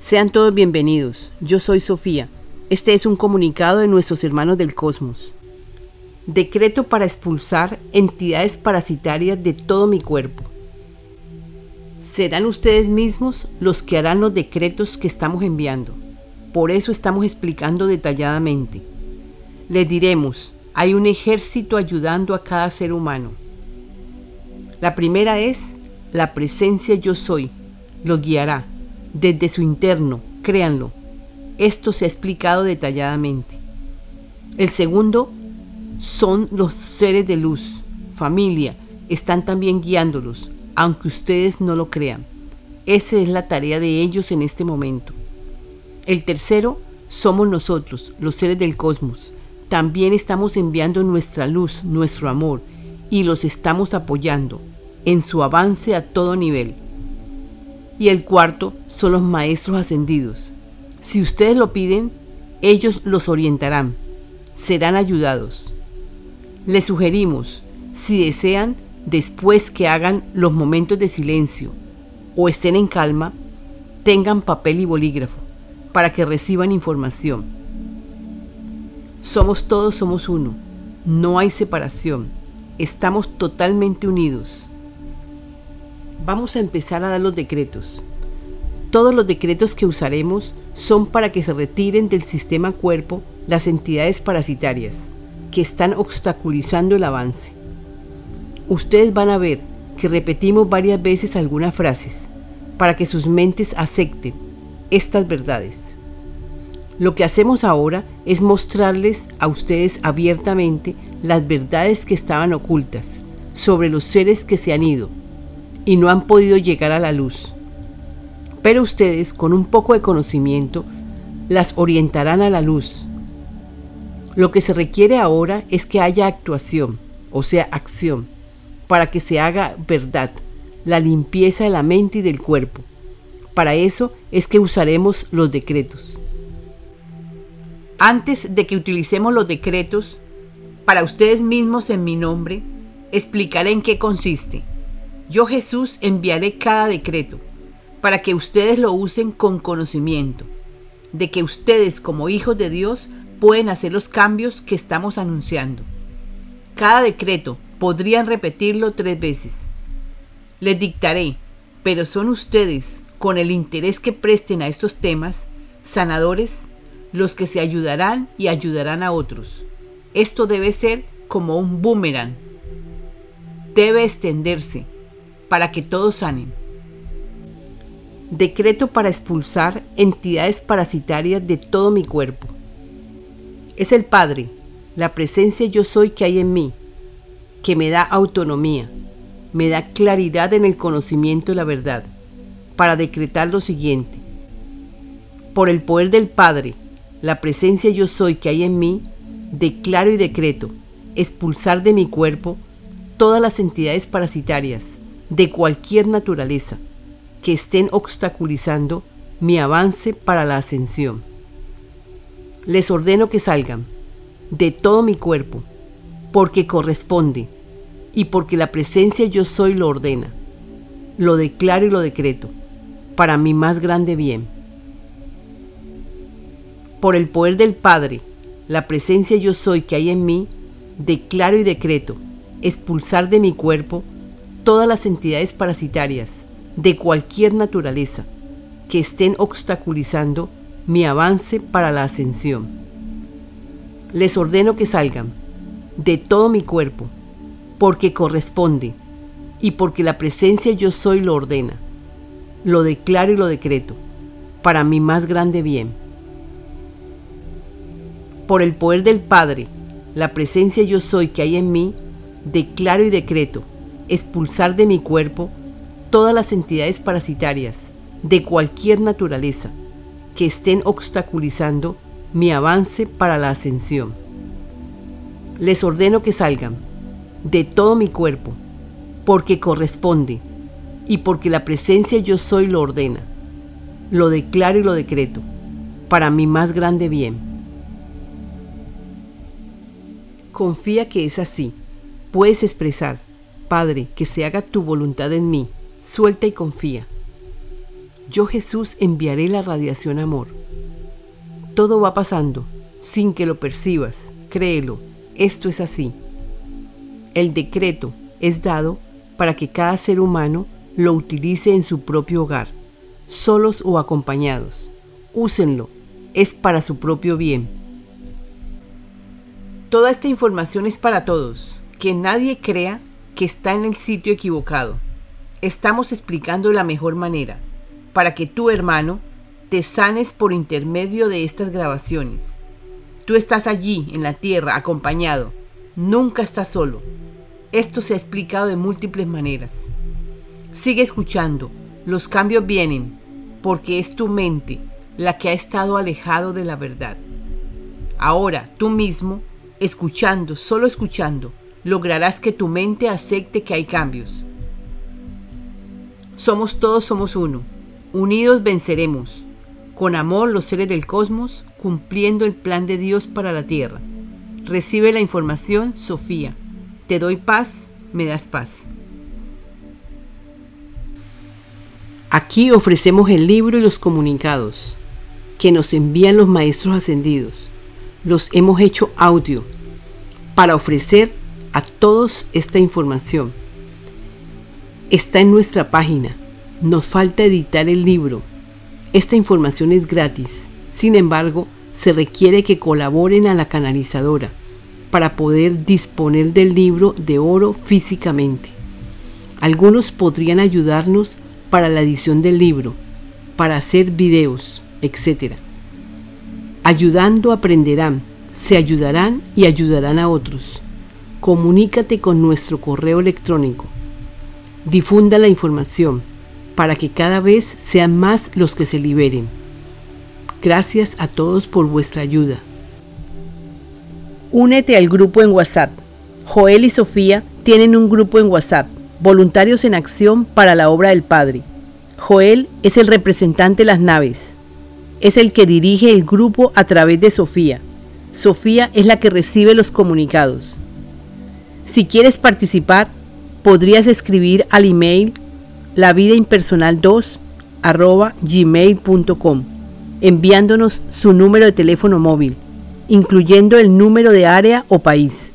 Sean todos bienvenidos. Yo soy Sofía. Este es un comunicado de nuestros hermanos del cosmos. Decreto para expulsar entidades parasitarias de todo mi cuerpo. Serán ustedes mismos los que harán los decretos que estamos enviando. Por eso estamos explicando detalladamente. Les diremos, hay un ejército ayudando a cada ser humano. La primera es la presencia yo soy. Lo guiará desde su interno, créanlo. Esto se ha explicado detalladamente. El segundo son los seres de luz, familia, están también guiándolos, aunque ustedes no lo crean. Esa es la tarea de ellos en este momento. El tercero somos nosotros, los seres del cosmos. También estamos enviando nuestra luz, nuestro amor, y los estamos apoyando en su avance a todo nivel. Y el cuarto son los maestros ascendidos. Si ustedes lo piden, ellos los orientarán, serán ayudados. Les sugerimos, si desean, después que hagan los momentos de silencio o estén en calma, tengan papel y bolígrafo para que reciban información. Somos todos, somos uno. No hay separación. Estamos totalmente unidos. Vamos a empezar a dar los decretos. Todos los decretos que usaremos son para que se retiren del sistema cuerpo las entidades parasitarias que están obstaculizando el avance. Ustedes van a ver que repetimos varias veces algunas frases para que sus mentes acepten estas verdades. Lo que hacemos ahora es mostrarles a ustedes abiertamente las verdades que estaban ocultas sobre los seres que se han ido y no han podido llegar a la luz pero ustedes con un poco de conocimiento las orientarán a la luz. Lo que se requiere ahora es que haya actuación, o sea, acción, para que se haga verdad, la limpieza de la mente y del cuerpo. Para eso es que usaremos los decretos. Antes de que utilicemos los decretos, para ustedes mismos en mi nombre, explicaré en qué consiste. Yo Jesús enviaré cada decreto para que ustedes lo usen con conocimiento, de que ustedes como hijos de Dios pueden hacer los cambios que estamos anunciando. Cada decreto podrían repetirlo tres veces. Les dictaré, pero son ustedes, con el interés que presten a estos temas, sanadores, los que se ayudarán y ayudarán a otros. Esto debe ser como un boomerang. Debe extenderse para que todos sanen. Decreto para expulsar entidades parasitarias de todo mi cuerpo. Es el Padre, la presencia yo soy que hay en mí, que me da autonomía, me da claridad en el conocimiento de la verdad, para decretar lo siguiente. Por el poder del Padre, la presencia yo soy que hay en mí, declaro y decreto expulsar de mi cuerpo todas las entidades parasitarias de cualquier naturaleza que estén obstaculizando mi avance para la ascensión. Les ordeno que salgan de todo mi cuerpo, porque corresponde y porque la presencia yo soy lo ordena. Lo declaro y lo decreto, para mi más grande bien. Por el poder del Padre, la presencia yo soy que hay en mí, declaro y decreto expulsar de mi cuerpo todas las entidades parasitarias de cualquier naturaleza que estén obstaculizando mi avance para la ascensión. Les ordeno que salgan de todo mi cuerpo, porque corresponde y porque la presencia yo soy lo ordena. Lo declaro y lo decreto, para mi más grande bien. Por el poder del Padre, la presencia yo soy que hay en mí, declaro y decreto expulsar de mi cuerpo todas las entidades parasitarias de cualquier naturaleza que estén obstaculizando mi avance para la ascensión. Les ordeno que salgan de todo mi cuerpo, porque corresponde y porque la presencia yo soy lo ordena. Lo declaro y lo decreto, para mi más grande bien. Confía que es así. Puedes expresar, Padre, que se haga tu voluntad en mí Suelta y confía. yo Jesús enviaré la radiación amor. Todo va pasando sin que lo percibas, créelo, esto es así. El decreto es dado para que cada ser humano lo utilice en su propio hogar, solos o acompañados. Úsenlo, es para su propio bien. Toda esta información es para todos, que nadie crea que está en el sitio equivocado. Estamos explicando la mejor manera, para que tu hermano te sanes por intermedio de estas grabaciones. Tú estás allí, en la tierra, acompañado. Nunca estás solo. Esto se ha explicado de múltiples maneras. Sigue escuchando. Los cambios vienen porque es tu mente la que ha estado alejado de la verdad. Ahora, tú mismo, escuchando, solo escuchando, lograrás que tu mente acepte que hay cambios. Somos todos, somos uno. Unidos venceremos. Con amor los seres del cosmos, cumpliendo el plan de Dios para la tierra. Recibe la información, Sofía. Te doy paz, me das paz. Aquí ofrecemos el libro y los comunicados que nos envían los maestros ascendidos. Los hemos hecho audio para ofrecer a todos esta información. Está en nuestra página. Nos falta editar el libro. Esta información es gratis. Sin embargo, se requiere que colaboren a la canalizadora para poder disponer del libro de oro físicamente. Algunos podrían ayudarnos para la edición del libro, para hacer videos, etc. Ayudando aprenderán, se ayudarán y ayudarán a otros. Comunícate con nuestro correo electrónico. Difunda la información para que cada vez sean más los que se liberen. Gracias a todos por vuestra ayuda. Únete al grupo en WhatsApp. Joel y Sofía tienen un grupo en WhatsApp Voluntarios en Acción para la Obra del Padre. Joel es el representante de las naves. Es el que dirige el grupo a través de Sofía. Sofía es la que recibe los comunicados. Si quieres participar, podrías escribir al email lavidaimpersonal2 gmail.com enviándonos su número de teléfono móvil, incluyendo el número de área o país.